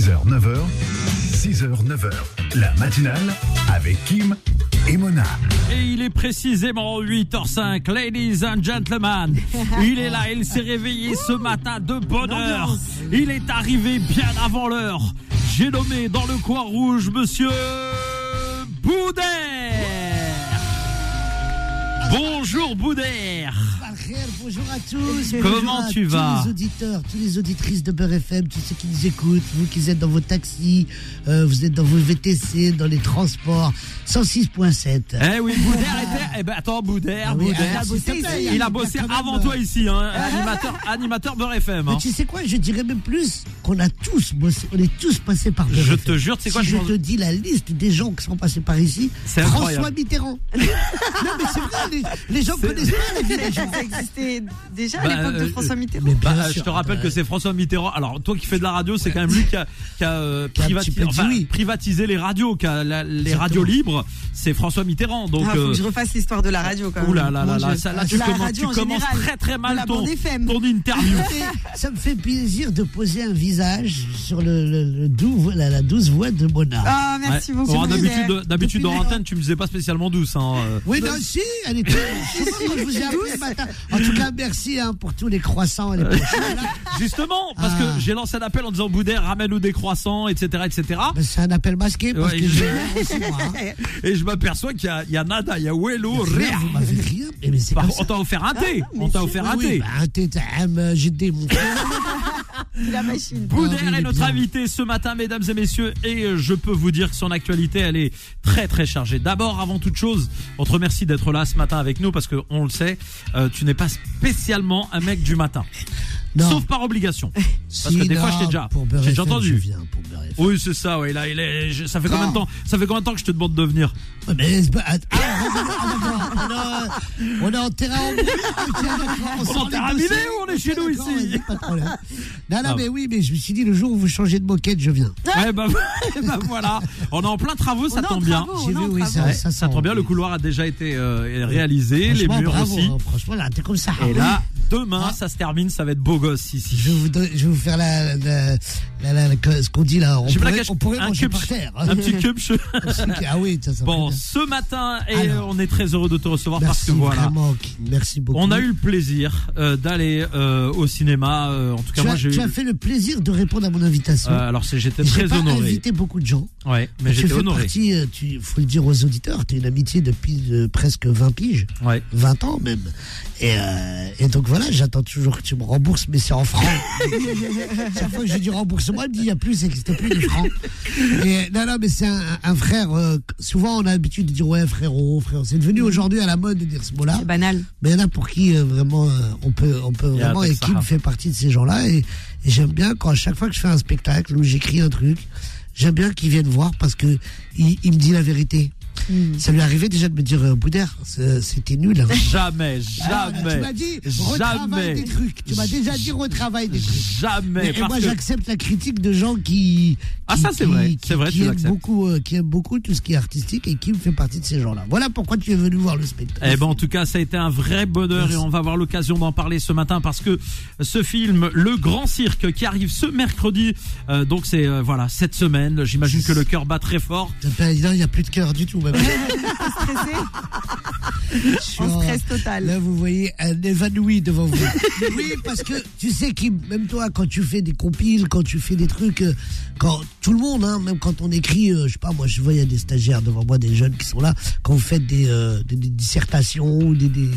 6h, 9h, 6h, 9h, la matinale avec Kim et Mona. Et il est précisément 8h05, ladies and gentlemen. Il est là, il s'est réveillé ce matin de bonne heure. Il est arrivé bien avant l'heure. J'ai nommé dans le coin rouge monsieur Boudère. Bonjour Boudère. Bonjour à tous. Comment à tu tous vas les auditeurs, toutes les auditrices de Beurre FM, tous ceux qui nous écoutent, vous qui êtes dans vos taxis, euh, vous êtes dans vos VTC, dans les transports, 106.7. Eh oui, Boudère était. Eh ben attends, Boudère, Ah oui, Boudère. il a bossé Il a il bossé a même, avant euh, toi ici, hein, animateur, animateur Beurre FM. hein. Mais tu sais quoi, je dirais même plus qu'on a tous bossé, on est tous passés par Beurre Je FM. te jure, sais quoi, si je te dis la liste des gens qui sont passés par ici, C'est François. Mitterrand. non mais c'est vrai, les, les gens C'est- connaissent pas la vie des gens. Existait déjà à Bah, l'époque de euh, François Mitterrand. Mais Bah, euh, sûr, je te rappelle bah, que c'est François Mitterrand. Alors, toi qui fais de la radio, c'est quand même lui qui a, qui a, euh, Qui a un privati- petit peu dit enfin, oui. privatisé les radios, qui a la- les Exactement. radios libres. C'est François Mitterrand. Donc, Ah, faut euh, que je refasse l'histoire de la radio quand même. ouh là là là là, ça, tu, la commences, radio tu en commences général. très très mal ton, ton interview. Ça me fait plaisir de poser un visage sur le, le- le doux- la, la douce voix de Mona. Ah, merci Ouais. beaucoup. D'habitude, les- l'antenne, tu me disais pas spécialement douce. Hein. euh. Oui, non, si, elle était. Je sais pas quand je vous ai appelé ce matin. En tout cas, merci hein, pour tous les croissants et les. Justement, parce Ah. que j'ai lancé un appel en disant Boudère, ramène-nous des croissants, etc., etc. C'est un appel masqué parce Ouais, que je- aussi moi. hein. Et je m'aperçois qu'il y a, il y a nada, il y a Wello, Rien, rien. vous m'avez rien. Mais, mais c'est Par- comme on t'a offert un thé. On t'a offert un Oui, thé. bah, un thé, t'as un, j'ai des mon La machine. Boudère est est notre bien. invité ce matin, mesdames et messieurs, et euh, je peux vous dire que son actualité, elle est très très chargée. D'abord, avant toute chose, on te remercie d'être là ce matin avec nous parce que on le sait, euh, tu n'es pas spécialement un mec du matin, Non. sauf par obligation. Parce Si, que des fois, je t'ai déjà, j'ai entendu. Je viens pour Beurre FM. Oui, c'est ça. Ouais, là, il est, je- ça fait combien de temps Ça fait combien de temps que je te demande de venir mais ah, ah, on est- on est en terrain On est en terrain miné ou on est chez nous ici vas-y, pas de problème. Non, non, Ah. mais oui, mais je me suis dit le jour où vous changez de moquette, je viens. Ouais, bah, bah, voilà. On est en plein travaux, ça tombe bien. J'ai vu, oui, ça, tombe bien, le couloir a déjà été euh, réalisé, les murs aussi. hein, franchement, là, t'es comme ça. Et là, demain, Ah. ça se termine, ça va être beau gosse ici. Je vais vous, je vais vous faire la, la, la- la- la- ce qu'on dit là. On pourrait, on pourrait un manger cube- par terre. Un petit cube. ah oui, ça, ça Bon, ce matin, et Alors. on est très heureux de te recevoir parce Merci que voilà. vraiment, merci beaucoup. On a eu le plaisir euh, d'aller euh, au cinéma. euh, en tout cas, tu, moi, as, j'ai eu. tu as fait le plaisir de répondre à mon invitation. euh, alors, c'est- j'étais J'ai très pas honoré. invité beaucoup de gens. Ouais, mais tu j'étais honoré. partie, euh, tu faut le dire aux auditeurs, tu as une amitié depuis euh, presque 20 piges, Ouais. 20 ans même. Et, euh, et donc voilà, j'attends toujours que tu me rembourses, mais c'est en francs. Chaque fois que je dis rembourse-moi, il me dit il n'y a plus, ça n'existe plus les francs. Et, non, non, mais c'est un, un frère, euh, souvent on a l'habitude de dire ouais frérot, frérot. C'est devenu aujourd'hui à la mode de dire ce mot-là. C'est banal. Mais il y en a pour qui euh, vraiment euh, on peut, on peut vraiment, et arabe. fait partie de ces gens-là. Et, et j'aime bien quand à chaque fois que je fais un spectacle ou j'écris un truc, j'aime bien qu'ils viennent voir parce que il, il me dit la vérité. Ça lui arrivait déjà de me dire, euh, Boudère, c'était nul. hein. Jamais, Ah, Tu jamais, m'as dit, retravaille des trucs. Tu m'as déjà dit, retravaille des trucs. jamais. Mais, et moi, que- j'accepte la critique de gens qui. Ah, ça, c'est vrai, c'est vrai, qui tu aiment beaucoup, euh, qui aiment beaucoup tout ce qui est artistique et qui fait partie de ces gens-là. Voilà pourquoi tu es venu voir le spectacle. Eh ben, en tout cas, ça a été un vrai bonheur Merci. et on va avoir l'occasion d'en parler ce matin parce que ce film, Le Grand Cirque, qui arrive ce mercredi, euh, donc c'est euh, voilà cette semaine. J'imagine que le cœur bat très fort. Il n'y a plus de cœur du tout. Même. Stressé Je suis En stress total. Là, vous voyez un évanoui devant vous. oui, parce que tu sais, Kim, même toi, quand tu fais des compiles, quand tu fais des trucs, euh, quand tout le monde, hein, même quand on écrit, euh, je sais pas, moi, je vois, il y a des stagiaires devant moi, des jeunes qui sont là, quand vous faites des, euh, des, des dissertations ou des, des-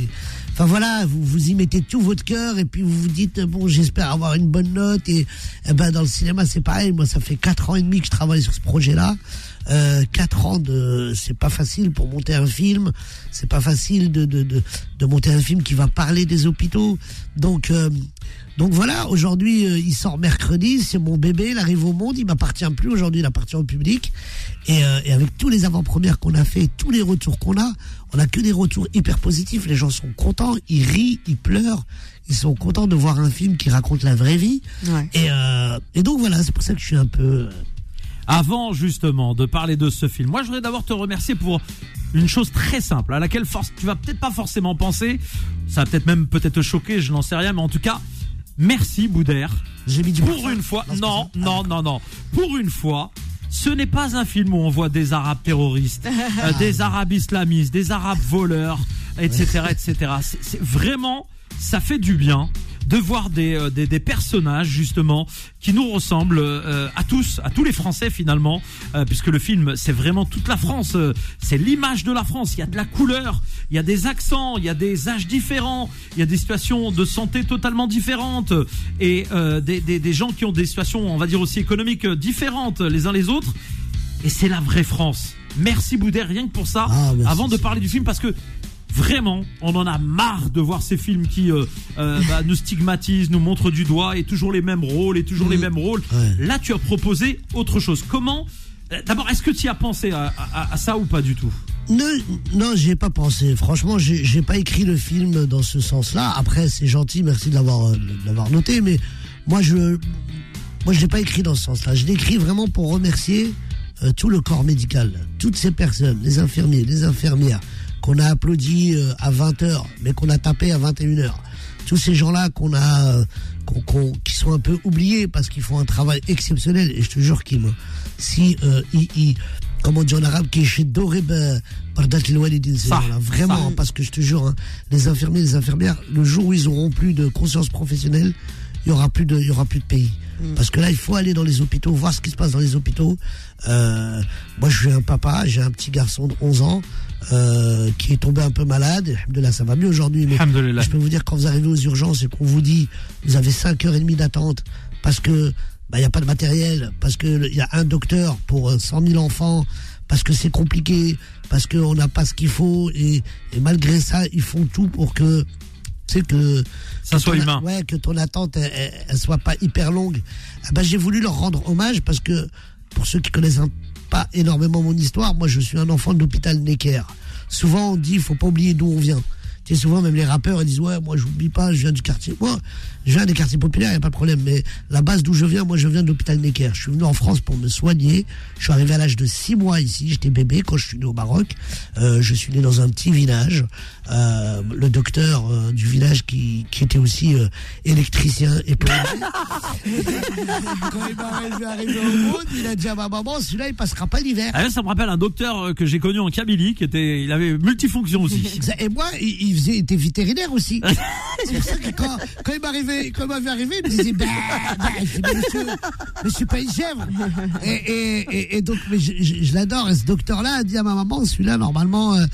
Enfin voilà, vous, vous y mettez tout votre cœur et puis vous vous dites, euh, bon, j'espère avoir une bonne note. Et, eh ben, dans le cinéma, c'est pareil. Moi, ça fait quatre ans et demi que je travaille sur ce projet-là. Euh, quatre ans de, c'est pas facile pour monter un film. C'est pas facile de, de, de, de monter un film qui va parler des hôpitaux. Donc, euh, donc voilà, aujourd'hui, euh, il sort mercredi, c'est mon bébé, il arrive au monde, il m'appartient plus aujourd'hui, il appartient au public. Et, euh, et avec tous les avant-premières qu'on a fait, tous les retours qu'on a, on a que des retours hyper positifs. Les gens sont contents, ils rient, ils pleurent, ils sont contents de voir un film qui raconte la vraie vie. Ouais. Et, euh, et donc voilà, c'est pour ça que je suis un peu. Avant justement de parler de ce film, moi je voudrais d'abord te remercier pour une chose très simple à laquelle force, tu vas peut-être pas forcément penser. Ça va peut-être même peut-être te choquer, je n'en sais rien, mais en tout cas, merci Boudère. J'ai mis du Pour une fois, non, que ça- non, non, non. Pour une fois, ce n'est pas un film où on voit des Arabes terroristes, euh, des Arabes islamistes, des Arabes voleurs, etc., etc. C'est vraiment, ça fait du bien de voir des, euh, des, des personnages justement qui nous ressemblent euh, à tous, à tous les Français finalement, euh, puisque le film c'est vraiment toute la France, euh, c'est l'image de la France. Il y a de la couleur, il y a des accents, il y a des âges différents, il y a des situations de santé totalement différentes et euh, des, des, des gens qui ont des situations, on va dire aussi économiques différentes les uns les autres. Et c'est la vraie France. Merci Boudet, rien que pour ça. Ah, merci, avant de parler du film, parce que vraiment, on en a marre de voir ces films qui euh, euh, bah, nous stigmatisent, nous montrent du doigt et toujours les mêmes rôles et toujours les mêmes rôles. Ouais. Là, tu as proposé autre chose. Comment euh, D'abord, est-ce que tu y as pensé à, à- à ça ou pas du tout? Non, non, j'y ai pas pensé. Franchement, j'ai j'ai pas écrit le film dans ce sens-là. Après, c'est gentil, merci de l'avoir noté, mais moi je moi je l'ai pas écrit dans ce sens-là. Je l'ai écrit vraiment pour remercier euh, tout le corps médical, toutes ces personnes, les infirmiers, les infirmières qu'on a applaudi euh, à 20h, mais qu'on a tapé à 21h. Tous ces gens-là qu'on a euh, qu'on- qu'on- qui sont un peu oubliés parce qu'ils font un travail exceptionnel et je te jure qu'ils me si euh, ils, ils- comment on dit en arabe qui chez Doreb gens-là vraiment parce que je te jure hein, les infirmiers les infirmières le jour où ils auront plus de conscience professionnelle il y aura plus de il y aura plus de pays. Parce que là il faut aller dans les hôpitaux voir ce qui se passe dans les hôpitaux. Euh, moi je suis un papa j'ai un petit garçon de 11 ans euh, qui est tombé un peu malade de là ça va mieux aujourd'hui mais je peux vous dire quand vous arrivez aux urgences et qu'on vous dit vous avez 5 heures et demie d'attente parce que bah, il y a pas de matériel, parce que il y a un docteur pour euh, 100 000 enfants, parce que c'est compliqué, parce qu'on n'a pas ce qu'il faut et, et malgré ça ils font tout pour que sais que Ça que soit ton- humain. Ouais, que ton attente elle, elle- elle soit pas hyper longue. Ah bah, j'ai voulu leur rendre hommage parce que pour ceux qui connaissent un- pas énormément mon histoire, moi je suis un enfant de l'hôpital Necker. Souvent on dit faut pas oublier d'où on vient. Tu sais, souvent même les rappeurs ils disent ouais moi j'oublie pas, je viens du quartier. Moi je viens des quartiers populaires, y a pas de problème. Mais la base d'où je viens, moi je viens de l'hôpital Necker. Je suis venu en France pour me soigner. Je suis arrivé à l'âge de 6 mois ici. J'étais bébé quand je suis né au Maroc. Euh, je suis né dans un petit village. Euh, le docteur euh, du village qui, qui était aussi euh, électricien et plombier. Quand il m'a vu arriver au monde, il a dit à ma maman, celui-là, il passera pas l'hiver. Ah, ça me rappelle un docteur euh, que j'ai connu en Kabylie qui était, il avait multifonction aussi. Et moi, il, il faisait, il était vétérinaire aussi. C'est pour ça que quand, quand il m'arrivait, quand il m'avait arrivé, il me disait, bah, bah, je suis pas une chèvre. Et, donc, je, l'adore. Et ce docteur-là a dit à ma maman, celui-là, normalement, euh,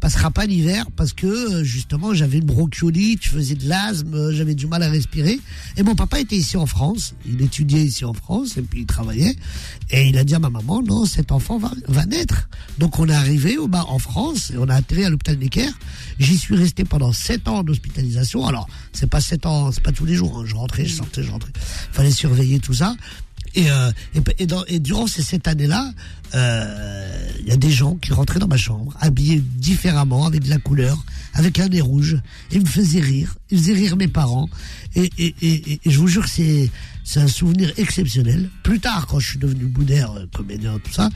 passera pas l'hiver parce que, euh, justement, j'avais une bronchiolite, je faisais de l'asthme, euh, j'avais du mal à respirer. Et mon papa était ici en France. Il étudiait ici en France et puis il travaillait. Et il a dit à ma maman, non, cet enfant va, naître. Donc on est arrivé au bas en France et on a atterri à l'hôpital Necker. J'y suis resté pendant sept ans d'hospitalisation. Alors, c'est pas sept ans, c'est pas tous les jours. hein. Je rentrais, je sortais, je rentrais. Fallait surveiller tout ça. Et, euh, durant ces sept années-là, euh, il y a des gens qui rentraient dans ma chambre, habillés différemment, avec de la couleur, avec un nez rouge, ils me faisaient rire. Ils faisaient rire mes parents. Et- et je vous jure, c'est c'est un souvenir exceptionnel. Plus tard, quand je suis devenu boudère, euh, comédien, tout ça,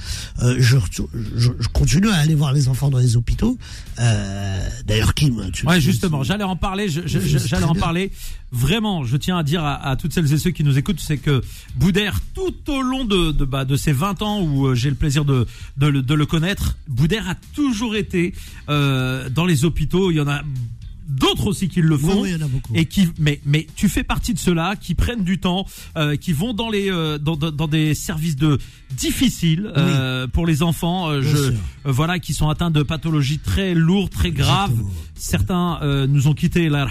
euh, je, retourne- je, je continue à aller voir les enfants dans les hôpitaux. Euh, D'ailleurs, Kim, tu Ouais, justement, j'allais en parler. J'allais en parler. Vraiment, je tiens à dire à, à toutes celles et ceux qui nous écoutent, c'est que Boudère, tout au long de de, bah, de ces 20 ans où euh, j'ai le plaisir de de le, de le connaître, Boudère a toujours été euh, dans les hôpitaux. Il y en a d'autres aussi qui le font oui, il y en a beaucoup. et qui mais mais tu fais partie de ceux-là qui prennent du temps euh, qui vont dans les euh, dans, dans, dans des services de difficiles euh, pour les enfants euh, je voilà qui sont atteints de pathologies très lourdes très graves Exactement. Certains euh, nous ont quittés la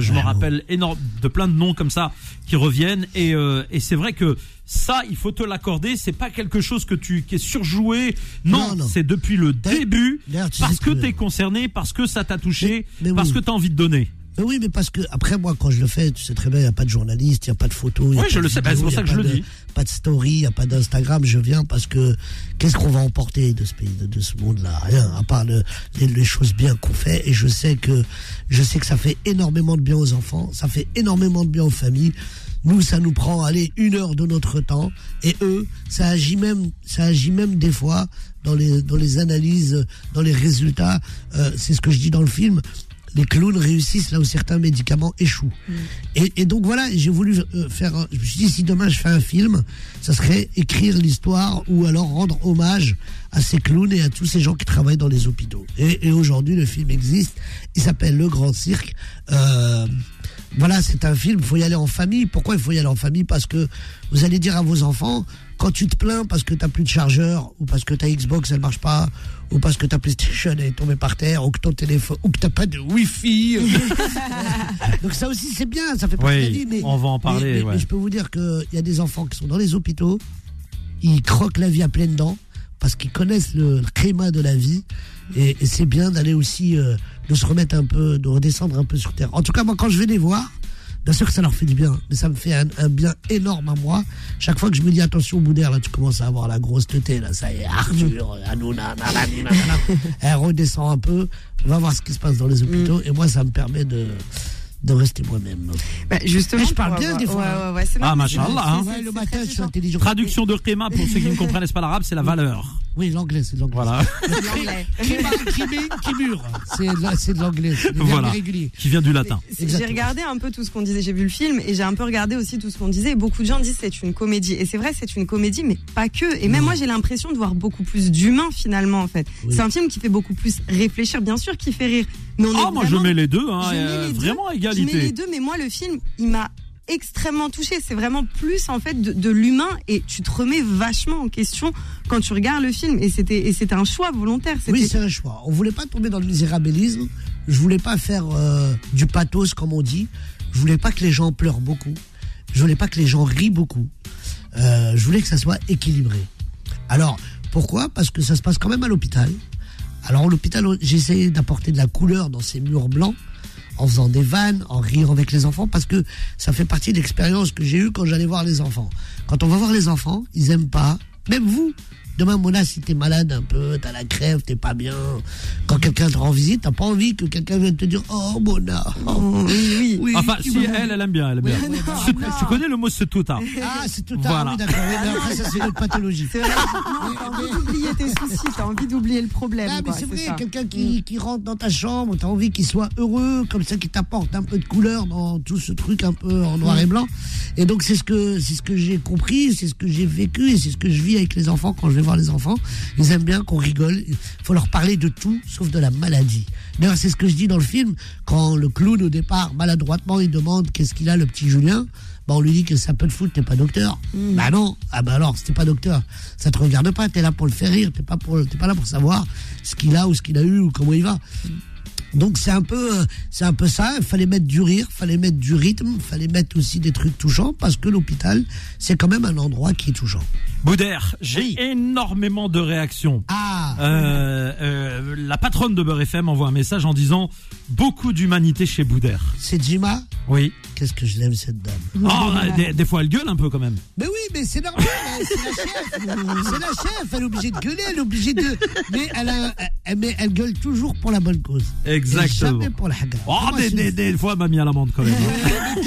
je me rappelle énorme de plein de noms comme ça qui reviennent et euh, et c'est vrai que ça, il faut te l'accorder. C'est pas quelque chose que tu qui est surjoué. Non, Non, non. c'est depuis le début, parce que que- t'es concerné, parce que ça t'a touché, Mais- mais parce oui. que t'as envie de donner. Mais oui, mais parce que après moi, quand je le fais, tu sais très bien, il n'y a pas de journaliste, il n'y a pas de a Oui, je le sais, bah, c'est pour ça que je le dis. Pas de story, il n'y a pas d'Instagram. Je viens parce que qu'est-ce qu'on va emporter de ce pays, de, de ce monde-là? Rien, à part le- les, les choses bien qu'on fait. Et je sais que je sais que ça fait énormément de bien aux enfants, ça fait énormément de bien aux familles. Nous, ça nous prend, allez, une heure de notre temps. Et eux, ça agit même, ça agit même des fois dans les, dans les analyses, dans les résultats. Euh, c'est ce que je dis dans le film. Les clowns réussissent là où certains médicaments échouent. Et, et donc voilà, j'ai voulu euh, faire. un- Je me suis dit si demain je fais un film, ça serait écrire l'histoire ou alors rendre hommage à ces clowns et à tous ces gens qui travaillent dans les hôpitaux. Et, et aujourd'hui, le film existe. Il s'appelle Le Grand Cirque. Euh, voilà, c'est un film, il faut y aller en famille. Pourquoi il faut y aller en famille? Parce que vous allez dire à vos enfants, quand tu te plains parce que t'as plus de chargeur, ou parce que ta Xbox elle marche pas, ou parce que ta PlayStation elle est tombée par terre, ou que ton téléphone, ou que t'as pas de Wi-Fi. Donc ça aussi c'est bien, ça fait partie Oui, de la vie. Mais, on va en mais- parler, Mais, ouais. mais je peux vous dire qu'il y a des enfants qui sont dans les hôpitaux, ils croquent la vie à pleines dents parce qu'ils connaissent le, le climat de la vie. Et, et c'est bien d'aller aussi, euh, de se remettre un peu, de redescendre un peu sur terre. En tout cas, moi, quand je vais les voir, bien sûr que ça leur fait du bien, mais ça me fait un, un bien énorme à moi. Chaque fois que je me dis, attention, Boudère, là, tu commences à avoir la grosse teuté, là, ça y est, Arthur, Hanouna, nanani, nanana. Elle redescend un peu, va voir ce qui se passe dans les hôpitaux, et moi, ça me permet de, de rester moi-même. Bah, justement. Eh, je parle bien, avoir- des fois, Ouais, ouais, ouais, Ah, machallah, hein. le matin, je suis intelligent. Traduction de Rima pour ceux qui ne comprennent pas l'arabe, c'est la valeur. Oui, l'anglais, c'est de l'anglais. Voilà. L'anglais. Qui mure. C'est de, la- c'est de l'anglais. Voilà. irréguliers. Qui vient du latin. C'est- J'ai regardé un peu tout ce qu'on disait. J'ai vu le film et j'ai un peu regardé aussi tout ce qu'on disait. Et beaucoup de gens disent c'est une comédie. Et c'est vrai, c'est une comédie, mais pas que. Et même moi, j'ai l'impression de voir beaucoup plus d'humain finalement en fait. Oui. C'est un film qui fait beaucoup plus réfléchir, bien sûr, qui fait rire. Mais on Ah, est moi je mets les deux, hein, je mets euh, les deux. vraiment Je mets les deux, mais moi, le film, il m'a extrêmement touché. C'est vraiment plus en fait de, de l'humain et tu te remets vachement en question quand tu regardes le film. Et c'était et c'était un choix volontaire. Oui, c'est un choix. On voulait pas tomber dans le misérabilisme. Je voulais pas faire euh, du pathos, comme on dit. Je voulais pas que les gens pleurent beaucoup. Je voulais pas que les gens rient beaucoup. Euh, je voulais que ça soit équilibré. Alors, pourquoi? Parce que ça se passe quand même à l'hôpital. Alors, à l'hôpital, j'ai essayé d'apporter de la couleur dans ces murs blancs, en faisant des vannes, en riant avec les enfants, parce que ça fait partie de l'expérience que j'ai eue quand j'allais voir les enfants. Quand on va voir les enfants, ils aiment pas, même vous. Demain, Mona, si t'es malade un peu, t'as la crève, t'es pas bien. Quand quelqu'un te rend visite, t'as pas envie que quelqu'un vienne te dire Oh, Mona. oh, Oui, oui. oui, Enfin, si elle, elle aime bien, elle aime bien. Ouais, Tu, non, tu connais le mot c'est tout, hein Ah, c'est tout Voilà. à oui, d'accord. Oui, après, ça, c'est une autre pathologie. C'est vrai. Non, T'as envie d'oublier tes soucis, t'as envie d'oublier le problème. Ah, mais quoi, c'est vrai, ça. Mm. quelqu'un qui, qui rentre dans ta chambre, t'as envie qu'il soit heureux, comme ça, qui t'apporte un peu de couleur dans tout ce truc un peu en noir Mm. et blanc. Et donc, c'est ce que, c'est ce que j'ai compris, c'est ce que j'ai vécu et c'est ce que je vis avec les enfants quand je vais voir les enfants. Ils aiment bien qu'on rigole. Il faut leur parler de tout, sauf de la maladie. D'ailleurs, c'est ce que je dis dans le film, quand le clown, au départ, maladroitement, il demande qu'est-ce qu'il a, le petit Julien. Bah, on lui dit que ça peut le foutre, t'es pas docteur. Mm. Bah non. Ah bah alors, t'es pas docteur, ça te regarde pas, t'es là pour le faire rire, t'es pas pour, pas là pour savoir ce qu'il a ou ce qu'il a eu ou comment il va. Donc c'est un peu, euh, c'est un peu ça. Il fallait mettre du rire, fallait mettre du rythme, fallait mettre aussi des trucs touchants parce que l'hôpital, c'est quand même un endroit qui est touchant. Boudère, j'ai Oui. énormément de réactions. Ah, Euh, euh, la patronne de Beurre FM envoie un message en disant beaucoup d'humanité chez Boudère. c'est Jima. Oui. Qu'est-ce que je l'aime cette dame. Oh, des, des fois elle gueule un peu quand même. Mais oui, mais c'est normal, hein, c'est la chef. C'est la chef, elle est obligée de gueuler, elle est obligée de. Mais elle, a, elle, mais elle gueule toujours pour la bonne cause. Et Exactement. Jamais pour la hagra. Oh, des, des, des fois elle m'a mis à l'amende quand même. hein.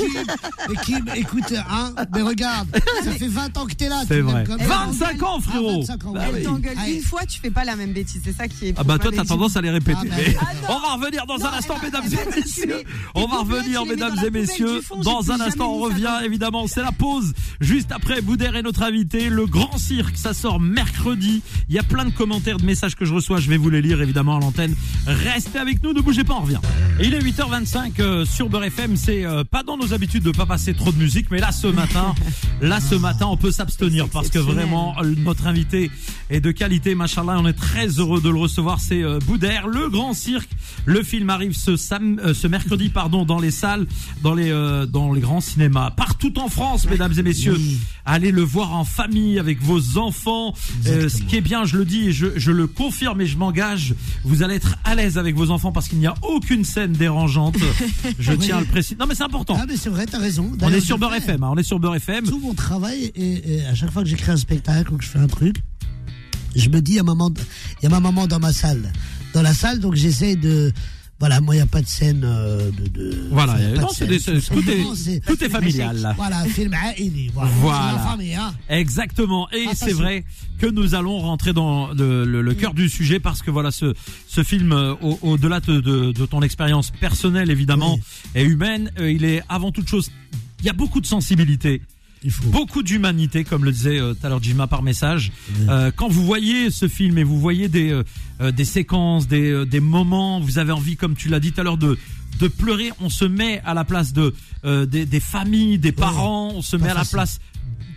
Mais Kim, mais Kim, écoute, hein, mais regarde, ça fait 20 ans que t'es là. C'est vrai. même. 25 ans, frérot. Ah, 25 ans, Bah ouais. Elle oui. t'engueule Allez. une fois, tu fais pas la même bêtise. C'est ça qui est. Ah bah toi t'as tendance à les répéter. Ah, bah, Mais ah, on va revenir dans un instant, mesdames et messieurs. On va revenir, mesdames et messieurs. Dans un instant, on revient. Évidemment, c'est la pause. Juste après, Boudère est notre invité. Le Grand Cirque, ça sort mercredi. Il y a plein de commentaires, de messages que je reçois. Je vais vous les lire évidemment à l'antenne. Restez avec nous, ne bougez pas, on revient. Et il est 8h25 euh, sur Beurre FM. C'est euh, pas dans nos habitudes de pas passer trop de musique, mais là ce matin, là ce matin, on peut s'abstenir parce que. Vraiment euh, notre invité est de qualité, machallah. On est très heureux de le recevoir. C'est euh, Boudère, le Grand Cirque. Le film arrive ce sam, euh, ce mercredi, pardon, dans les salles, dans les euh, dans les grands cinémas, partout en France, mesdames et messieurs. Oui. Allez le voir en famille avec vos enfants. Euh, ce qui est bien, je le dis et je, je le confirme et je m'engage, vous allez être à l'aise avec vos enfants parce qu'il n'y a aucune scène dérangeante. Je tiens à le préciser. Non mais c'est important. Ah, mais c'est vrai, t'as raison. On est sur Beurre. FM, hein, on est sur Beurre FM. Tout mon travail, et, et à chaque fois que j'écris un spectacle ou que je fais un truc, je me dis, il y a maman, il y a ma maman dans ma salle. Dans la salle, donc j'essaie de, Voilà, moi, il n'y a pas de scène euh, de, de. Voilà, enfin, non, de scène. des- tout est- tout familial, là. Voilà, film aïli, voilà. Voilà. Famille, hein. Exactement. Et c'est vrai que nous allons rentrer dans le, le- le cœur du sujet parce que voilà, ce, ce film, euh, au- au-delà de, de- de ton expérience personnelle évidemment Oui. et humaine, euh, il est avant toute chose. Il y a beaucoup de sensibilité. Il faut. beaucoup d'humanité, comme le disait euh, tout à l'heure Jima par message. Euh, quand vous voyez ce film et vous voyez des euh, euh, des séquences, des euh, des moments, vous avez envie, comme tu l'as dit tout à l'heure, de de pleurer. On se met à la place de euh, des, des familles, des parents. On se met à la place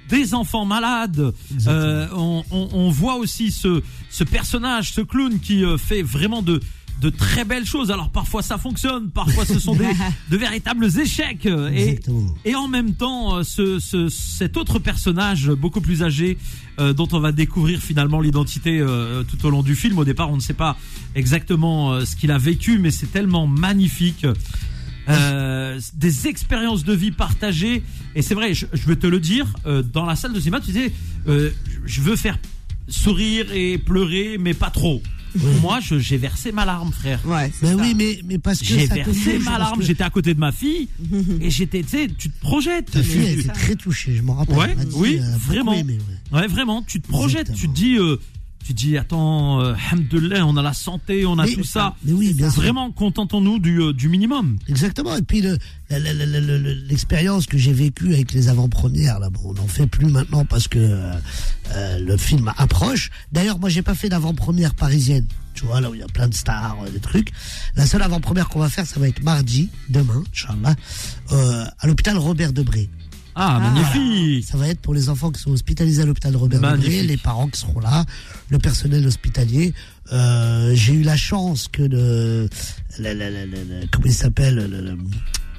des enfants malades. Euh, on, on, on voit aussi ce ce personnage, ce clown qui euh, fait vraiment de de très belles choses. Alors parfois ça fonctionne, parfois ce sont des de véritables échecs. euh, Et, et en même temps, euh, ce, ce, cet autre personnage beaucoup plus âgé, euh, dont on va découvrir finalement l'identité euh, tout au long du film. Au départ, on ne sait pas exactement euh, ce qu'il a vécu, mais c'est tellement magnifique. Euh, des expériences de vie partagées et c'est vrai je, je veux te le dire euh, dans la salle de cinéma tu disais euh, je veux faire sourire et pleurer mais pas trop moi je- j'ai versé ma larme frère Ouais, ça. oui, mais, mais parce que j'ai versé touche, ma larme que j'étais à côté de ma fille et j'étais tu sais tu te projettes Ta fille, elle était très touchée, je m'en rappelle. Ouais, dit, oui, euh, vraiment. aimé, ouais. Ouais, vraiment, tu te projettes, Exactement. tu te dis, euh, tu dis, attends, euh, alhamdoulilah, on a la santé, on a Mais- tout ça. Mais oui, bien. Vraiment, contentons-nous du, euh, du minimum. Exactement. Et puis le- l'expérience que j'ai vécue avec les avant-premières, là, bon, on n'en fait plus maintenant parce que euh, euh, le film approche. D'ailleurs, moi, j'ai pas fait d'avant-première parisienne. Tu vois, là où il y a plein de stars, des trucs. La seule avant-première qu'on va faire, ça va être mardi, demain, Inch'Allah, euh, à l'hôpital Robert Debré. Ah, magnifique. Ça va être pour les enfants qui sont hospitalisés à l'hôpital Robert Debré, les parents qui seront là, le personnel hospitalier. Euh, j'ai eu la chance que le, la- comment il s'appelle, le- le-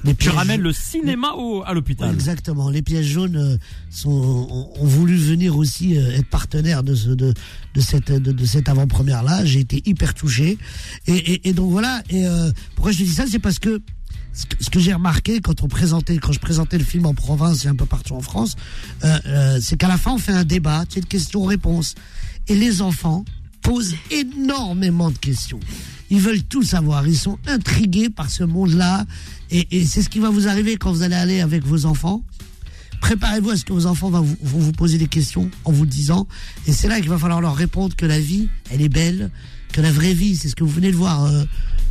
les Tu ramènes le cinéma au, à l'hôpital. Exactement. Les pièces jaunes euh, sont, ont, ont voulu venir aussi euh, être partenaires de, ce, de, de cette, de, de cette avant-première-là. J'ai été hyper touché. Et, et, et donc voilà. Et euh, pourquoi je te dis ça? C'est parce que ce que, j'ai remarqué quand on présentait, quand je présentais le film en province et un peu partout en France, euh, euh, c'est qu'à la fin on fait un débat, c'est une question-réponse, et les enfants posent énormément de questions. Ils veulent tout savoir, ils sont intrigués par ce monde-là, et, c'est ce qui va vous arriver quand vous allez aller avec vos enfants. Préparez-vous à ce que vos enfants vont vous, vont vous poser des questions en vous disant, et c'est là qu'il va falloir leur répondre que la vie, elle est belle, que la vraie vie, c'est ce que vous venez de voir euh,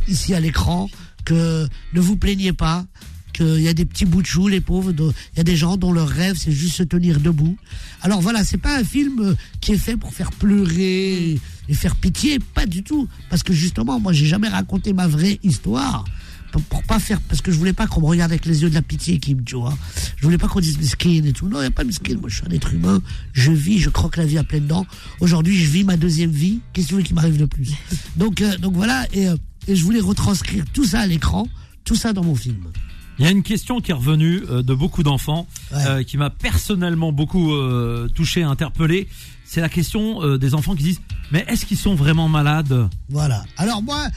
ici à l'écran, que ne vous plaignez pas, qu'il y a des petits bouts de chou, les pauvres, il y a des gens dont leur rêve, c'est juste se tenir debout. Alors voilà, c'est pas un film euh, qui est fait pour faire pleurer et faire pitié, pas du tout. Parce que justement, moi, j'ai jamais raconté ma vraie histoire. Pour, pas faire, parce que je voulais pas qu'on me regarde avec les yeux de la pitié, Kim, tu vois. Je voulais pas qu'on dise miskin et tout. Non, il n'y a pas miskin. Moi, je suis un être humain. Je vis, je croque la vie à pleines dents. Aujourd'hui, je vis ma deuxième vie. Qu'est-ce que tu veux qui m'arrive de plus? Donc, euh, donc voilà. Et, euh, et je voulais retranscrire tout ça à l'écran, tout ça dans mon film. Il y a une question qui est revenue euh, de beaucoup d'enfants, Ouais. euh, qui m'a personnellement beaucoup euh, touché, interpellé. C'est la question euh, des enfants qui disent, mais est-ce qu'ils sont vraiment malades? Voilà. Alors moi,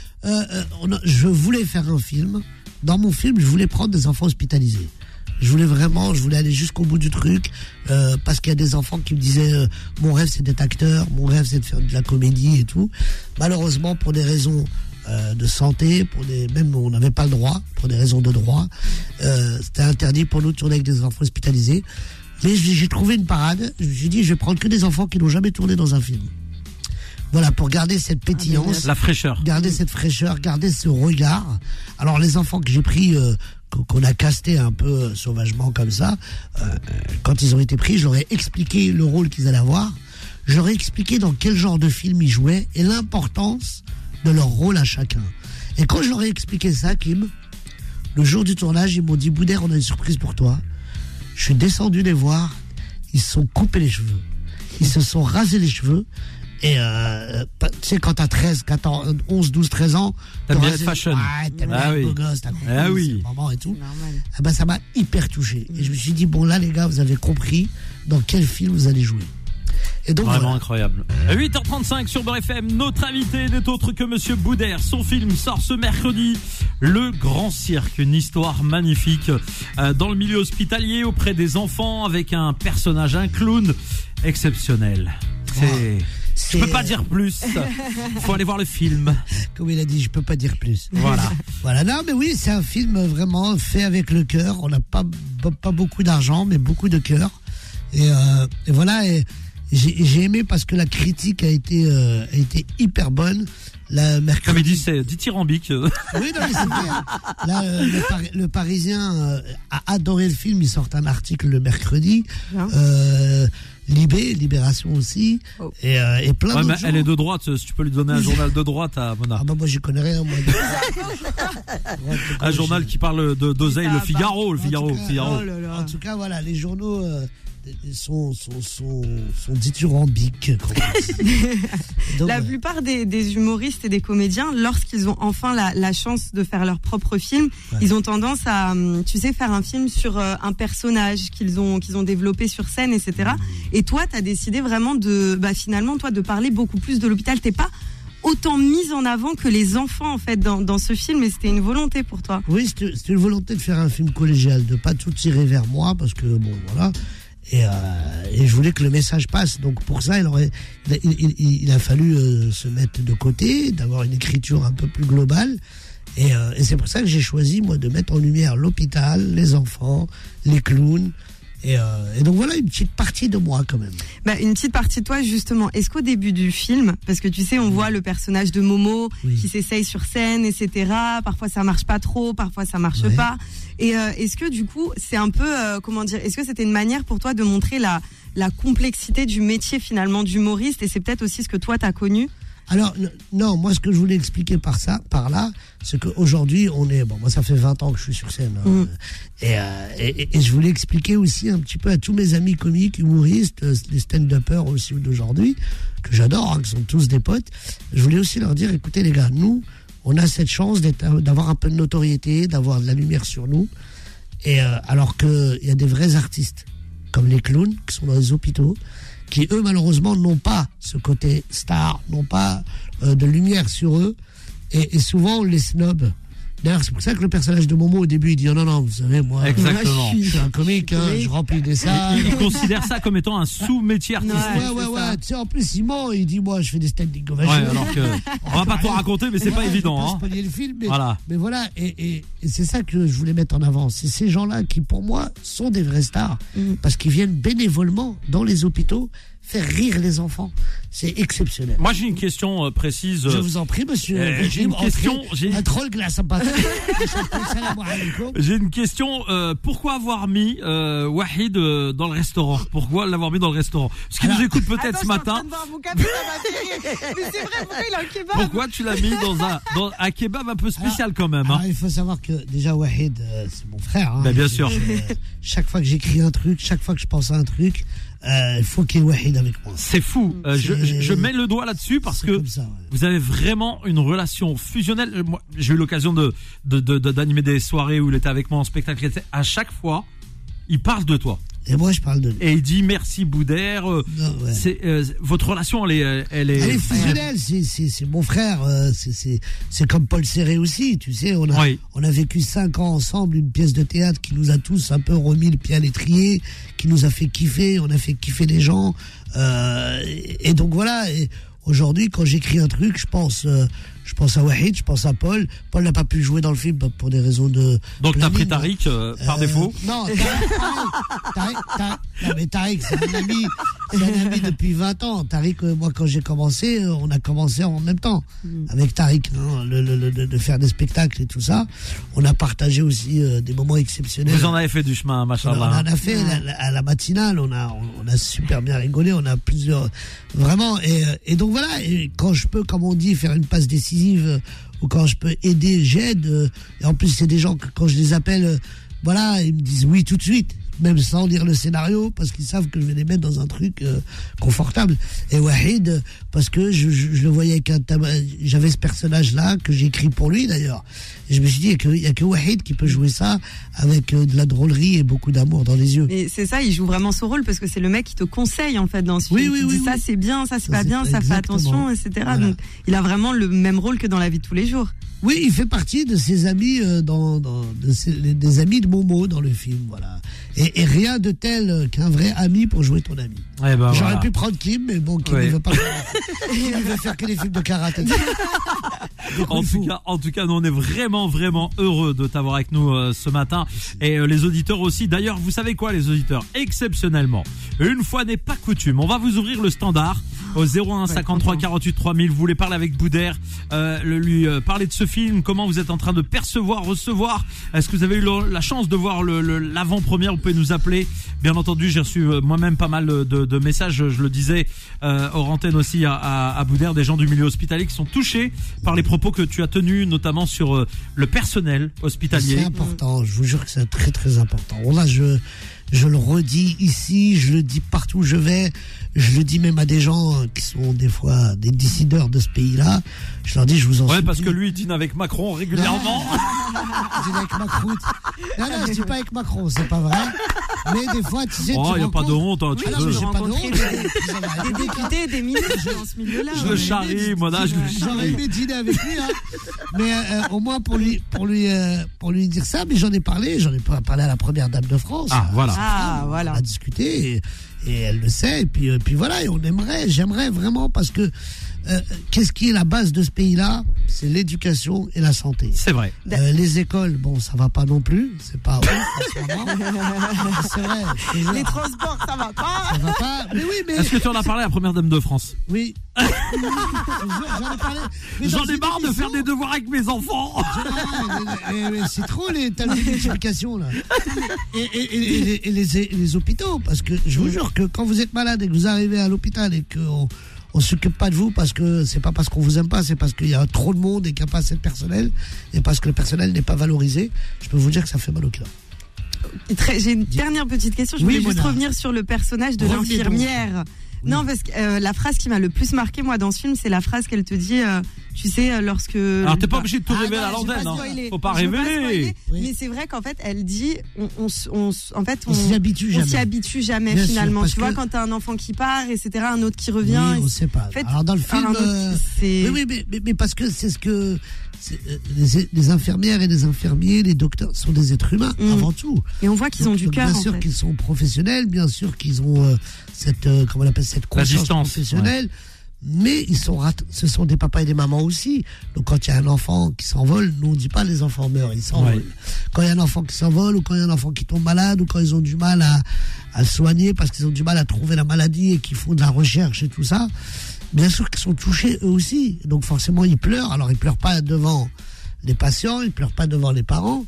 je voulais faire un film. Dans mon film, je voulais prendre des enfants hospitalisés. Je voulais vraiment, je voulais aller jusqu'au bout du truc, euh, parce qu'il y a des enfants qui me disaient, euh, mon rêve c'est d'être acteur, mon rêve c'est de faire de la comédie et tout. Malheureusement, pour des raisons euh, de santé, pour des, même on n'avait pas le droit, pour des raisons de droit, euh, c'était interdit pour nous de tourner avec des enfants hospitalisés. Mais j'ai j'ai trouvé une parade. Je me suis dit, je vais prendre que des enfants qui n'ont jamais tourné dans un film. Voilà, pour garder cette pétillance La fraîcheur. garder cette fraîcheur, garder ce regard. Alors les enfants que j'ai pris, euh, qu'on qu'on a casté un peu euh, sauvagement comme ça, euh, quand ils ont été pris, je leur ai expliqué le rôle qu'ils allaient avoir. Je leur ai expliqué dans quel genre de film ils jouaient et l'importance de leur rôle à chacun. Et quand je leur ai expliqué ça, Kim, le jour du tournage, ils m'ont dit Boudère, on a une surprise pour toi. Je suis descendu les voir, ils se sont coupés les cheveux. Ils se sont rasés les cheveux. Et euh, tu sais, quand t'as 13, 14, 11, 12, 13 ans, T'aimes bien le fashion. Ouais, t'aimes Ah bien le oui. beau gosse, t'as compris, Ah oui. moment et tout. Ah bah, ça m'a hyper touché. Et je me suis dit, bon, là, les gars, vous avez compris dans quel film vous allez jouer. Et donc, Vraiment voilà. incroyable. 8h35 sur Beurre FM, notre invité n'est autre que Monsieur Boudère. Son film sort ce mercredi, Le Grand Cirque, une histoire magnifique euh, dans le milieu hospitalier auprès des enfants avec un personnage, un clown exceptionnel. C'est Je peux pas dire plus. Faut aller voir le film. Comme il a dit, je peux pas dire plus. Voilà. Voilà, non, mais oui, c'est un film vraiment fait avec le cœur. On n'a pas, pas, pas beaucoup d'argent, mais beaucoup de cœur. Et, euh, et voilà, et j'ai aimé parce que la critique a été, euh, a été hyper bonne. La Comme mercredi. il dit, c'est dithyrambique. Oui, non, mais c'est vrai. Là, euh, le, Pari- le Parisien euh, a adoré le film. Il sort un article le mercredi. Libé, Libération aussi. Oh. Et, euh, et plein Ouais, d'autres elle est de droite. Si tu peux lui donner un journal de droite à Mona. Ah bah moi, j'y connais rien, moi. Un journal qui parle de d'oseille, Ça le va. Figaro, le En Figaro, tout cas, Figaro. Oh là là. En tout cas, voilà, les journaux euh, sont, sont, sont, sont dithyrambiques. Donc, La plupart des, des humoristes et des comédiens, lorsqu'ils ont enfin la, la chance de faire leur propre film, Ouais. ils ont tendance à, hum, tu sais, faire un film sur euh, un personnage qu'ils ont qu'ils ont développé sur scène, etc. Mmh. Et toi, tu as décidé vraiment de, bah, finalement, toi, de parler beaucoup plus de l'hôpital. T'es pas autant mise en avant que les enfants, en fait, dans, dans ce film, et c'était une volonté pour toi. Oui, c'était c'était une volonté de faire un film collégial, de pas tout tirer vers moi, parce que bon, voilà. Et, euh, et je voulais que le message passe. Donc pour ça, il, aurait, il, il- il- a fallu euh, se mettre de côté, d'avoir une écriture un peu plus globale. Et, euh, et c'est pour ça que j'ai choisi, moi, de mettre en lumière l'hôpital, les enfants, les clowns. Et, euh, et donc voilà une petite partie de moi quand même. Bah, une petite partie de toi, justement. Est-ce qu'au début du film, parce que tu sais, on voit le personnage de Momo Oui. qui s'essaye sur scène, etc. Parfois ça marche pas trop, parfois ça marche Ouais. pas. Et euh, est-ce que du coup, c'est un peu, euh, comment dire, est-ce que c'était une manière pour toi de montrer la, la complexité du métier finalement d'humoriste? Et c'est peut-être aussi ce que toi t'as connu? Alors non, moi ce que je voulais expliquer par ça, par là, c'est qu'aujourd'hui on est bon. Moi ça fait 20 ans que je suis sur scène, hein, Mm. et, euh, et, je voulais expliquer aussi un petit peu à tous mes amis comiques, humoristes, euh, les stand-uppers aussi d'aujourd'hui, que j'adore, hein, qui sont tous des potes. Je voulais aussi leur dire, écoutez les gars, nous on a cette chance d'être, euh, d'avoir un peu de notoriété, d'avoir de la lumière sur nous, et euh, alors que il y a des vrais artistes comme les clowns qui sont dans les hôpitaux qui eux malheureusement n'ont pas ce côté star, n'ont pas euh, de lumière sur eux, et, et souvent on les snob. D'ailleurs, c'est pour ça que le personnage de Momo au début il dit oh non non, vous savez moi, Exactement. je suis un comique, hein, je remplis des salles. Il considère ça comme étant un sous-métier artistique. Ouais, ouais, ouais. Tu sais, en plus, il ment, il dit, moi, je fais des standing Ouais, ovations. alors que on va pas tout raconter, mais c'est pas Ouais, évident. Je peux Hein. spoiler le film, mais, Voilà. mais voilà. Et, et- et c'est ça que je voulais mettre en avant. C'est ces gens-là qui, pour moi, sont des vrais stars. Mhm. Parce qu'ils viennent bénévolement dans les hôpitaux faire rire les enfants. C'est exceptionnel. Moi, j'ai une question euh, précise. Je euh, vous en prie, monsieur. Euh, j'ai une question, j'ai- Un troll glace. J'ai une question. euh, pourquoi avoir mis euh, Wahid euh, dans le restaurant? Pourquoi l'avoir mis dans le restaurant? Parce qu'il Alors- nous écoute peut-être ce matin. Pourquoi tu l'as mis dans un, dans un kebab un peu spécial quand même Alors, hein il faut savoir que déjà Wahid, euh, c'est mon frère. hein. Bah, bien sûr. Chaque fois que j'écris un truc, chaque fois que je pense à un truc, il faut qu'il y ait Wahid avec moi. C'est fou. Euh, je, mets le doigt là-dessus parce que comme ça, ouais. vous avez vraiment une relation fusionnelle. Euh, Moi, j'ai eu l'occasion de de- de- de- d'animer des soirées où il était avec moi en spectacle. À chaque fois, il parle de toi Et moi, je parle de lui. et il dit merci Boudère. euh, Non, ouais. C'est euh, votre relation, elle est, euh, elle est. Elle est fusionnelle, c'est, c'est, c'est mon frère, euh, c'est, c'est, c'est comme Paul Serré aussi, tu sais, on a, Oui. on a vécu cinq ans ensemble, une pièce de théâtre qui nous a tous un peu remis le pied à l'étrier, qui nous a fait kiffer, on a fait kiffer les gens, euh, et, et donc voilà, et aujourd'hui quand j'écris un truc, je pense, euh, je pense à Wahid, je pense à Paul, Paul n'a pas pu jouer dans le film pour des raisons de... Donc t'as pris. Tariq euh, par Euh, défaut. Non, Tariq, Tariq, Tariq, non, mais Tariq, c'est un ami, c'est un ami depuis 20 ans. Tariq, euh, moi, quand j'ai commencé, euh, on a commencé en même temps avec Tariq, hein, le, le- le- de, faire des spectacles et tout ça. On a partagé aussi euh, des moments exceptionnels. Vous en avez fait du chemin, On, on machallah. en a fait la- à la matinale, on a, on, on a super bien rigolé, on a plusieurs, vraiment, et, et donc voilà, et quand je peux, comme on dit, faire une passe décisive, ou quand je peux aider, j'aide, et en plus c'est des gens que quand je les appelle, euh, voilà, ils me disent oui tout de suite, même sans lire le scénario, parce qu'ils savent que je vais les mettre dans un truc euh, confortable. Et Wahid, parce que je, je, je le voyais avec un tabac, j'avais ce personnage-là que j'ai écrit pour lui d'ailleurs. Et je me suis dit, il n'y a que Wahid qui peut jouer ça avec euh, de la drôlerie et beaucoup d'amour dans les yeux. Et c'est ça, il joue vraiment son rôle parce que c'est le mec qui te conseille en fait dans ce Oui, film. oui, oui, dit ça oui. c'est bien, ça c'est pas bien, ça fait attention, etc. Voilà. Donc il a vraiment le même rôle que dans la vie de tous les jours. Oui, il fait partie de ses amis, euh, dans, dans- de ses- des amis de Momo dans le film, voilà. Et, et rien de tel qu'un vrai ami pour jouer ton ami. Eh ben, J'aurais voilà. pu prendre Kim, mais bon, Kim Ouais. ne veut pas. Il veut faire que des films de karaté. En tout, cas, en tout cas, nous on est vraiment, vraiment heureux de t'avoir avec nous euh, ce matin et euh, les auditeurs aussi. D'ailleurs, vous savez quoi, les auditeurs? Exceptionnellement, une fois n'est pas coutume, on va vous ouvrir le standard au 01 53 48 3000. Vous voulez parler avec Boudère, euh, lui euh, parler de ce film, comment vous êtes en train de percevoir, recevoir? Est-ce que vous avez eu le- la chance de voir le- le- l'avant-première? Vous pouvez nous appeler. Bien entendu, j'ai reçu euh, moi-même pas mal de, de messages, je le disais, euh, hors antenne aussi à, à, à Boudère, des gens du milieu hospitalier qui sont touchés par les propos que tu as tenus, notamment sur euh, le personnel C'est hospitalier. important, je vous jure que c'est très très important. Là, je, je le redis ici, je le dis partout où je vais, je le dis même à des gens qui sont des fois des décideurs de ce pays-là. Je leur dis, je vous en Ouais, supplie. parce que lui, il dîne avec Macron régulièrement. Je dis avec Macron. Non, non, je dis pas avec Macron, c'est pas vrai. Mais des fois, tu sais, Oh, tu il n'y a pas de honte. hein, tu peux. j'ai pas de honte. des- Des députés, des ministres dans ce milieu-là. Je le charrie, moi, là, je le J'aurais charrie. aimé dîner avec lui, hein. mais euh, au moins pour lui, pour lui, euh, pour lui dire ça. Mais j'en ai parlé, j'en ai pas parlé à la première dame de France. Ah, voilà. Ah, On voilà. a discuté et, et elle le sait. Et puis, euh, puis voilà, et on aimerait, j'aimerais vraiment parce que euh, qu'est-ce qui est la base de ce pays-là? C'est l'éducation et la santé. C'est vrai. Euh, les écoles, bon, ça va pas non plus, c'est pas ouf. C'est vrai. Les transports, ça va pas. ça va pas. Mais oui, mais Est-ce que tu en as parlé à la première dame de France? Oui. J'en ai parlé. J'en marre de faire des devoirs avec mes enfants. C'est trop les talents de multiplication là. Et, et- et- et les, et les- et les hôpitaux, parce que je vous jure que quand vous êtes malade et que vous arrivez à l'hôpital et qu'on on s'occupe pas de vous parce que c'est pas parce qu'on vous aime pas, c'est parce qu'il y a trop de monde et qu'il n'y a pas assez de personnel et parce que le personnel n'est pas valorisé, je peux vous dire que ça fait mal au cœur. J'ai une dernière petite question. Je Oui, voulais juste revenir sur le personnage de l'infirmière. Non, parce que euh, la phrase qui m'a le plus marqué moi dans ce film, c'est la phrase qu'elle te dit, euh, tu sais, euh, lorsque. Alors, t'es pas obligé de tout Ah, révéler à l'antenne. hein. Faut pas révéler. spoiler, Oui. Mais c'est vrai qu'en fait, elle dit, on, on on en fait, On s'y habitue on jamais. s'y habitue jamais Bien finalement. tu vois, quand t'as un enfant qui part, etc., un autre qui Oui, revient. on et- sait pas. en fait, Alors dans le film, autre- c'est- Oui, oui, mais, mais, mais parce que c'est ce que les, les infirmières et les infirmiers, les docteurs sont des êtres humains Mm. avant tout. Et on voit qu'ils ont du cœur. Bien en sûr fait. qu'ils sont professionnels, bien sûr qu'ils ont euh, cette euh, comment on appelle cette conscience professionnelle. Mais ils sont rat- ce sont des papas et des mamans aussi. Donc quand il y a un enfant qui s'envole, nous on dit pas les enfants meurent, ils s'envolent. Ouais. Quand il y a un enfant qui s'envole ou quand il y a un enfant qui tombe malade ou quand ils ont du mal à, à soigner parce qu'ils ont du mal à trouver la maladie et qu'ils font de la recherche et tout ça, bien sûr qu'ils sont touchés eux aussi. Donc forcément ils pleurent. Alors ils pleurent pas devant les patients, ils pleurent pas devant les parents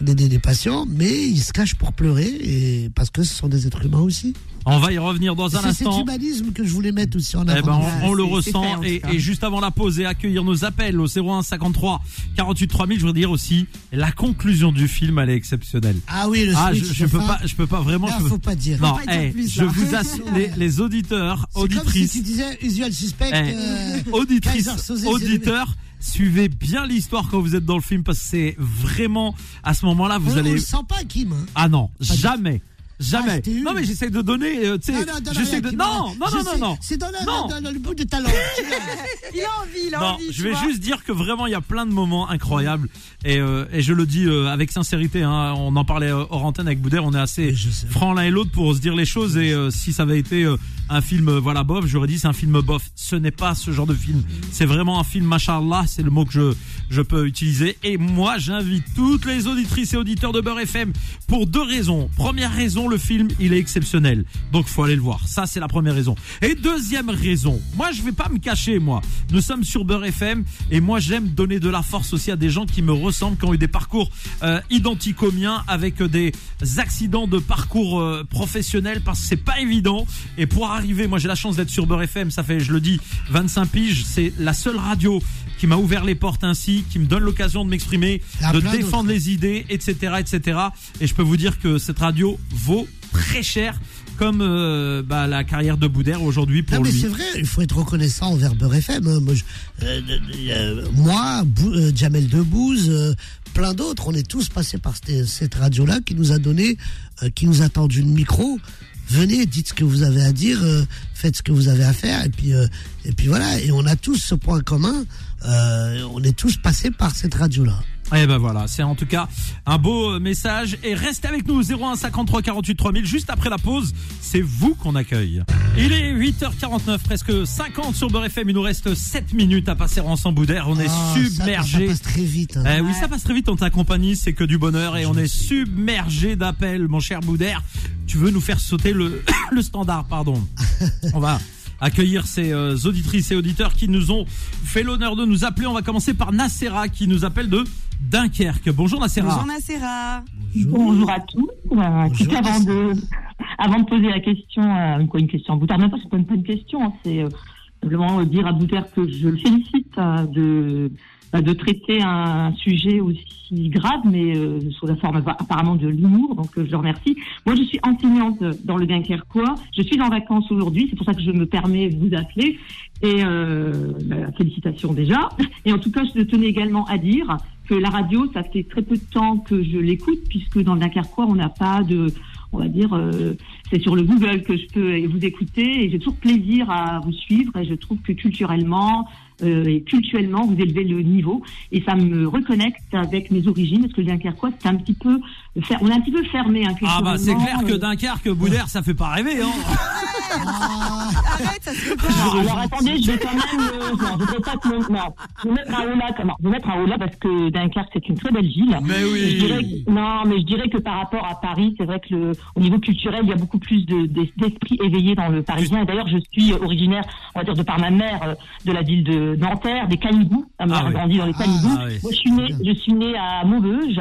des, des- des patients, mais ils se cachent pour pleurer et parce que ce sont des êtres humains aussi. On va y revenir dans un C'est cet instant. humanisme que je voulais mettre aussi en Eh avant. ben, on, on le c'est ressent et, juste avant la pause et accueillir nos appels au 01 53 48 3000, je voudrais dire aussi la conclusion du film elle est exceptionnelle. ah oui, le Ah, je, je peux fin. pas, je peux pas vraiment. Là, je peux- faut pas dire. Non, pas dire eh, plus, je vous assure, les, les auditeurs, C'est comme si auditrices, tu disais usual suspect. Eh, euh, auditrices, auditeurs, suivez bien l'histoire quand vous êtes dans le film parce que c'est vraiment à ce moment-là vous on, on allez. le sent pas, Kim. hein. Ah non, jamais. Jamais. une. non mais j'essaie de donner, euh, tu sais, Non, non, non, non, Je non, sais, non, non. C'est dans, le- bout de talent. Tu l'as. Il a envie, il a Non, envie. je vais juste dire que vraiment il y a plein de moments incroyables et, euh, et je le dis euh, avec sincérité. Hein, on en parlait euh, hors antenne avec Boudère, on est assez francs l'un et l'autre pour se dire les choses et euh, si ça avait été euh, un film voilà bof, j'aurais dit c'est un film bof. Ce n'est pas ce genre de film. C'est vraiment un film machallah, c'est le mot que je je peux utiliser et moi j'invite toutes les auditrices et auditeurs de Beurre FM pour deux raisons. Première raison, le film il est exceptionnel. Donc faut aller le voir. Ça c'est la première raison. Et deuxième raison, moi je vais pas me cacher moi. Nous sommes sur Beurre FM et moi j'aime donner de la force aussi à des gens qui me ressemblent, qui ont eu des parcours euh, identiques aux miens avec des accidents de parcours euh, professionnels parce que c'est pas évident. Et pour arriver, moi j'ai la chance d'être sur Beurre FM, ça fait, je le dis, 25 piges. C'est la seule radio qui m'a ouvert les portes ainsi, qui me donne l'occasion de m'exprimer, de défendre les idées, etc., etc. Et je peux vous dire que cette radio vaut très cher, comme euh, bah, la carrière de Boudère aujourd'hui pour Non, mais c'est vrai, il faut être reconnaissant envers Beurre FM. hein. Moi, je- euh, euh, moi, Bou- euh, Jamel Debbouze, euh, plein d'autres, on est tous passés par cette, cette radio-là qui nous a donné, euh, qui nous a tendu le micro venez, dites ce que vous avez à dire, euh, faites ce que vous avez à faire, et puis, euh, et puis voilà. Et on a tous ce point commun. Euh, on est tous passés par cette radio-là. Et ben voilà, c'est en tout cas un beau message. Et restez avec nous 01 53 48 3000. Juste après la pause, c'est vous qu'on accueille. Il est 8h49, presque 50 sur Beurre FM. Il nous reste 7 minutes à passer en Boudère. On est ça- submergé. Ça, passe très vite. hein. Eh oui, ça passe très vite en ta compagnie, c'est que du bonheur et on est submergé d'appels, mon cher Boudère. Tu veux nous faire sauter le, le standard, pardon. On va accueillir ces euh, auditrices et auditeurs qui nous ont fait l'honneur de nous appeler. On va commencer par Nacera qui nous appelle de Dunkerque. Bonjour Nacera. Bonjour Nacera. Bonjour à tous. Euh, avant de, avant de poser la question, euh, quoi, une question à Boutard, même pas, c'est pas une, pas une question, hein, c'est euh, simplement dire à Boutard que je le félicite euh, de, de traiter un sujet aussi grave, mais euh, sous la forme appa- apparemment de l'humour, donc euh, je le remercie. Moi, je suis enseignante dans le Dunkerquois, je suis en vacances aujourd'hui, c'est pour ça que je me permets de vous appeler, et euh, bah, félicitations déjà. Et en tout cas, je tenais également à dire que la radio, ça fait très peu de temps que je l'écoute, puisque dans le Dunkerquois, on n'a pas de, on va dire, euh, c'est sur le Google que je peux vous écouter, et j'ai toujours plaisir à vous suivre, et je trouve que culturellement euh, et culturellement, vous élevez le niveau, et ça me reconnecte avec mes origines, parce que le Dunkerquois, c'est un petit peu, on est un petit peu fermé, hein, Ah bah c'est clair que euh, Dunkerque, Boudère, ça fait pas rêver. Hein. Arrête, ça se fait pas. Non, alors attendez, je vais quand même. euh, non, je voudrais pas que mon- non, je vais mettre un haut là, non, je vais mettre un haut là parce que Dunkerque c'est une très belle ville. Mais oui. Je dirais que- non, mais je dirais que par rapport à Paris, c'est vrai que le, au niveau culturel, il y a beaucoup plus de- d'es- d'esprit éveillé dans le Parisien. Et d'ailleurs, je suis originaire, on va dire de par ma mère, euh, de la ville de Nanterre, des Canigous. Ma mère Ah a oui. grandi dans les Canigous. Ah oui. Moi, je suis née, je suis née à Maubeuge.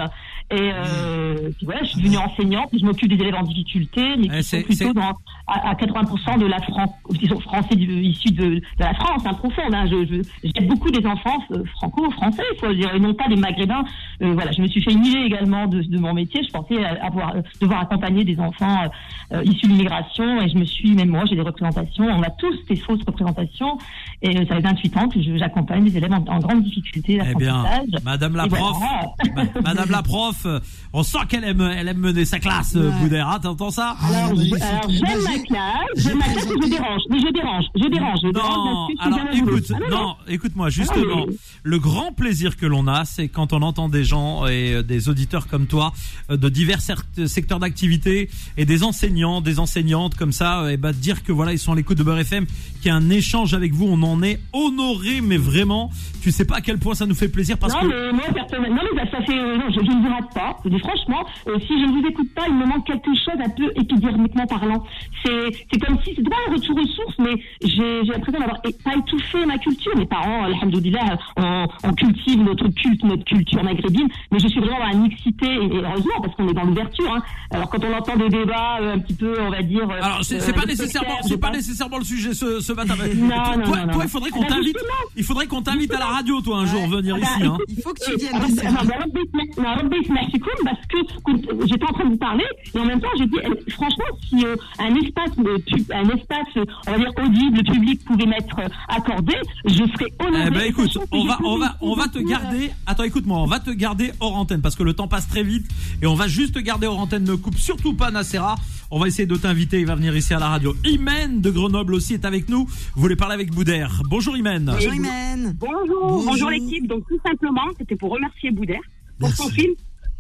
Et euh, puis voilà, je suis devenue enseignante. Je m'occupe des élèves en difficulté, mais qui sont plutôt dans à, à 80% de la France, qui sont français du- issus de, de la France, hein, profonde. Hein. Je, je, beaucoup des enfants euh, franco-français, il faut dire, et non pas des maghrébins. Euh, voilà, je me suis fait une idée également de, de mon métier. Je pensais avoir euh, devoir accompagner des enfants euh, euh, issus de l'immigration, et je me suis, même moi, j'ai des représentations. On a tous des fausses représentations, et ça fait 28 ans que j'accompagne des élèves en, en grande difficulté Eh bien. Madame la Et prof, voilà. Madame la prof, euh, on sent qu'elle aime, elle aime mener sa classe, euh, Ouais. Boudère. hein, T'entends ça? Ah, Alors, j'aime ma classe, j'aime ma classe, mais je dérange, mais je dérange, je dérange, je Non, alors écoute, Ah, non, non. écoute-moi justement. mais- Le grand plaisir que l'on a, c'est quand on entend des gens et euh, des auditeurs comme toi euh, de divers secteurs d'activité et des enseignants, des enseignantes comme ça, et bah dire que voilà ils sont à l'écoute de Beurre FM, qu'il y a un échange avec vous, on en est honoré, mais vraiment, tu sais pas à quel point ça nous fait plaisir parce non, que mais moi, personnellement, non, mais ça, ça fait, euh, non, je, je ne vous rate pas. Je dis franchement, euh, si je ne vous écoute pas, il me manque quelque chose un peu épidermiquement parlant. C'est, c'est comme si, c'est pas un retour aux sources, mais j'ai, j'ai l'impression d'avoir pas étouffé ma culture. Mes parents, alhamdoulilah, on, on cultive notre culte, notre culture maghrébine, mais je suis vraiment dans la mixité, et, et heureusement, parce qu'on est dans l'ouverture, hein. Alors, quand on entend des débats, euh, un petit peu, on va dire, euh, Alors c'est euh, c'est pas nécessairement, c'est pas nécessairement le sujet ce, ce matin. Mais Non, toi, non, toi, non, toi, il faudrait qu'on Ah bah, t'invite, il faudrait qu'on t'invite à la radio, toi, un jour venir Ah bah, ici. Hein. Il faut que tu viennes. Ah, Rabbi Ismaïkoum, parce que quand j'étais en train de vous parler et en même temps j'ai dit eh, franchement si euh, un espace euh, un espace euh, on va dire audible public pouvait m'être euh, accordé je serais honoré Eh ben écoute, on va, on va, on va te euh, garder. Attends, écoute-moi, on va te garder hors antenne parce que le temps passe très vite et on va juste te garder hors antenne. Ne coupe surtout pas Nacera. On va essayer de t'inviter. Il va venir ici à la radio. Imen de Grenoble aussi est avec nous. Vous voulez parler avec Boudère. Bonjour Imen. Bonjour Imen. Bonjour, Bonjour. bonjour, l'équipe. Donc tout simplement, c'était pour remercier Boudère pour Merci. son film.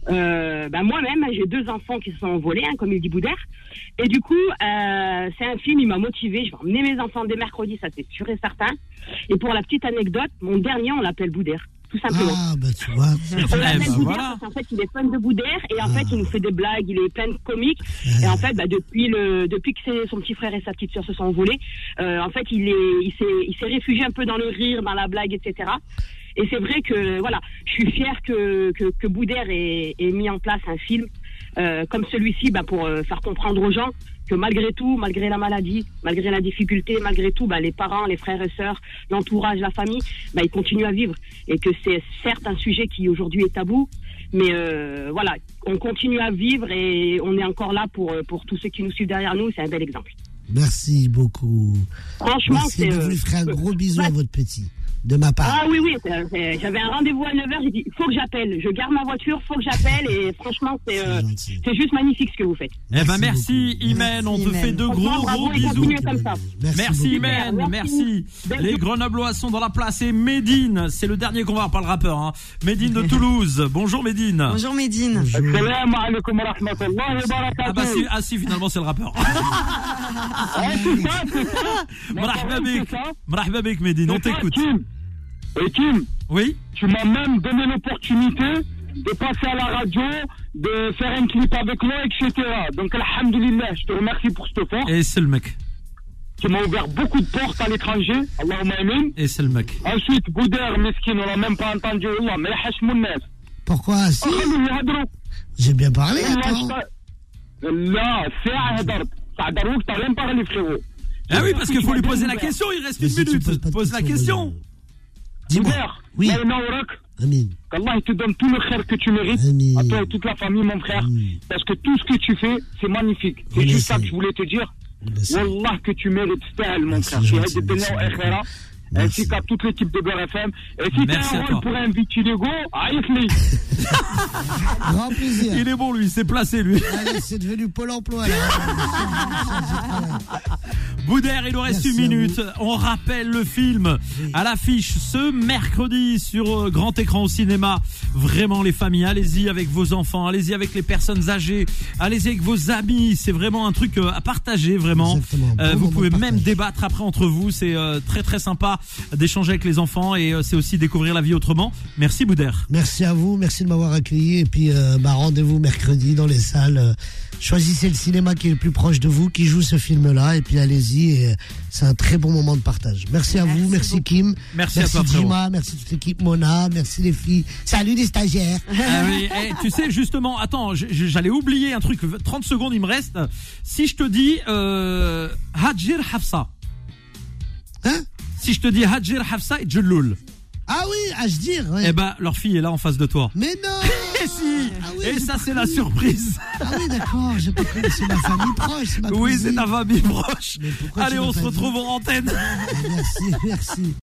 Euh, ben, moi-même, j'ai deux enfants qui se sont envolés, hein, comme il dit Boudère. Et du coup, euh, c'est un film, il m'a motivé. Je vais emmener mes enfants dès mercredi, ça c'est sûr et certain. Et pour la petite anecdote, mon dernier, on l'appelle Boudère, tout simplement. Ah, bah tu vois. c'est On l'appelle Boudère voilà. parce qu'en fait, il est fan de Boudère et en fait, il nous fait des blagues, il est plein de comiques. Et en fait, bah, depuis le, depuis que c'est- son petit frère et sa petite sœur se sont envolés, euh, en fait, il est, il s'est, il s'est réfugié un peu dans le rire, dans la blague, etc. Et c'est vrai que, voilà, je suis fière que, que, que Boudère ait, ait mis en place un film euh, comme celui-ci, bah, pour euh, faire comprendre aux gens que malgré tout, malgré la maladie, malgré la difficulté, malgré tout, bah, les parents, les frères et sœurs, l'entourage, la famille, bah, ils continuent à vivre. Et que c'est certes un sujet qui aujourd'hui est tabou, mais euh, voilà, on continue à vivre et on est encore là pour, pour tous ceux qui nous suivent derrière nous. C'est un bel exemple. Merci beaucoup. Franchement, Merci. c'est. Vous euh, lui ferez un gros bisou à votre petit. De ma part. Ah oui, oui, j'avais un rendez-vous à 9h, j'ai dit, faut que j'appelle. Je garde ma voiture, faut que j'appelle. Et franchement, c'est C'est euh, juste magnifique ce que vous faites. Eh ben Merci merci beaucoup. Imen, on te Merci, fait de gros gros bisous. comme ça. Merci beaucoup. Imen, Merci. merci. Les. Grenoblois sont dans la place et Médine, c'est le dernier qu'on va voir, pas le rappeur. Hein. Médine de Toulouse. Bonjour Médine. Bonjour Médine. Bonjour. Salam alaikum wa rahmatullahi wa Ah bah si, ah si finalement c'est le rappeur. Ah, c'est ça, c'est ça. Marhaba C'est bik. ça. Marhaba bik Médine, on t'écoute. Et Kim Oui. Tu m'as même donné l'opportunité de passer à la radio, de faire un clip avec moi, etc. Donc, Alhamdulillah, je te remercie pour cette force. Et c'est le mec. Tu m'as ouvert beaucoup de portes à l'étranger. Allahumma amin. Et c'est le mec. Ensuite, Boudère, Meskin, on l'a même pas entendu. Allah, mais Pourquoi oh, si. J'ai bien parlé. Là, c'est Hadar. Hadar, t'as rien parlé, frérot. Ah oui, parce qu'il faut lui poser la question, il reste une minute. Pose la question. Divers, oui. qu'Allah te donne tout le khair que tu mérites, à toi et toute la famille, mon frère, parce que tout ce que tu fais, c'est magnifique. C'est juste ça que je voulais te dire. Wallah, que tu mérites, mon frère ainsi qu'à toute l'équipe de Beurre FM. Et si t'as un rôle pour un vitiligo, aïe, Grand plaisir. Il est bon, lui, il s'est placé, lui. C'est devenu Pôle emploi, là. Boudère, il nous reste une minute. On rappelle le film à l'affiche ce mercredi sur euh, grand écran au cinéma. Vraiment, les familles, allez-y avec vos enfants, allez-y avec les personnes âgées, allez-y avec vos amis. C'est vraiment un truc euh, à partager, vraiment. Euh, vous pouvez même débattre après entre vous. C'est très, très sympa d'échanger avec les enfants et euh, c'est aussi découvrir la vie autrement. Merci Boudère. Merci à vous, merci de m'avoir accueilli. Et puis, euh, bah, rendez-vous mercredi dans les salles. Euh, choisissez le cinéma qui est le plus proche de vous, qui joue ce film-là. Et puis, allez-y. Et, euh, c'est un très bon moment de partage. Merci à Merci vous, merci beaucoup. Kim. Merci à merci toi, frérot. Jima, merci toute l'équipe Mona, merci les filles. Salut les stagiaires. Ah oui, eh, tu sais justement, attends, j'allais oublier un truc. 30 secondes, il me reste. Si je te dis euh, Hadjir Hafsa. Hein? Si je te dis Hadjir Hafsa et Djelloul, Ah oui, à se dire. ouais. eh ben leur fille est là en face de toi. Mais non Et si Ah oui, Et j'ai ça pas c'est la surprise. Ah oui, d'accord, j'ai pas. C'est ma famille proche. ma Oui, c'est ta famille proche. Allez, on se retrouve en antenne. Merci, merci.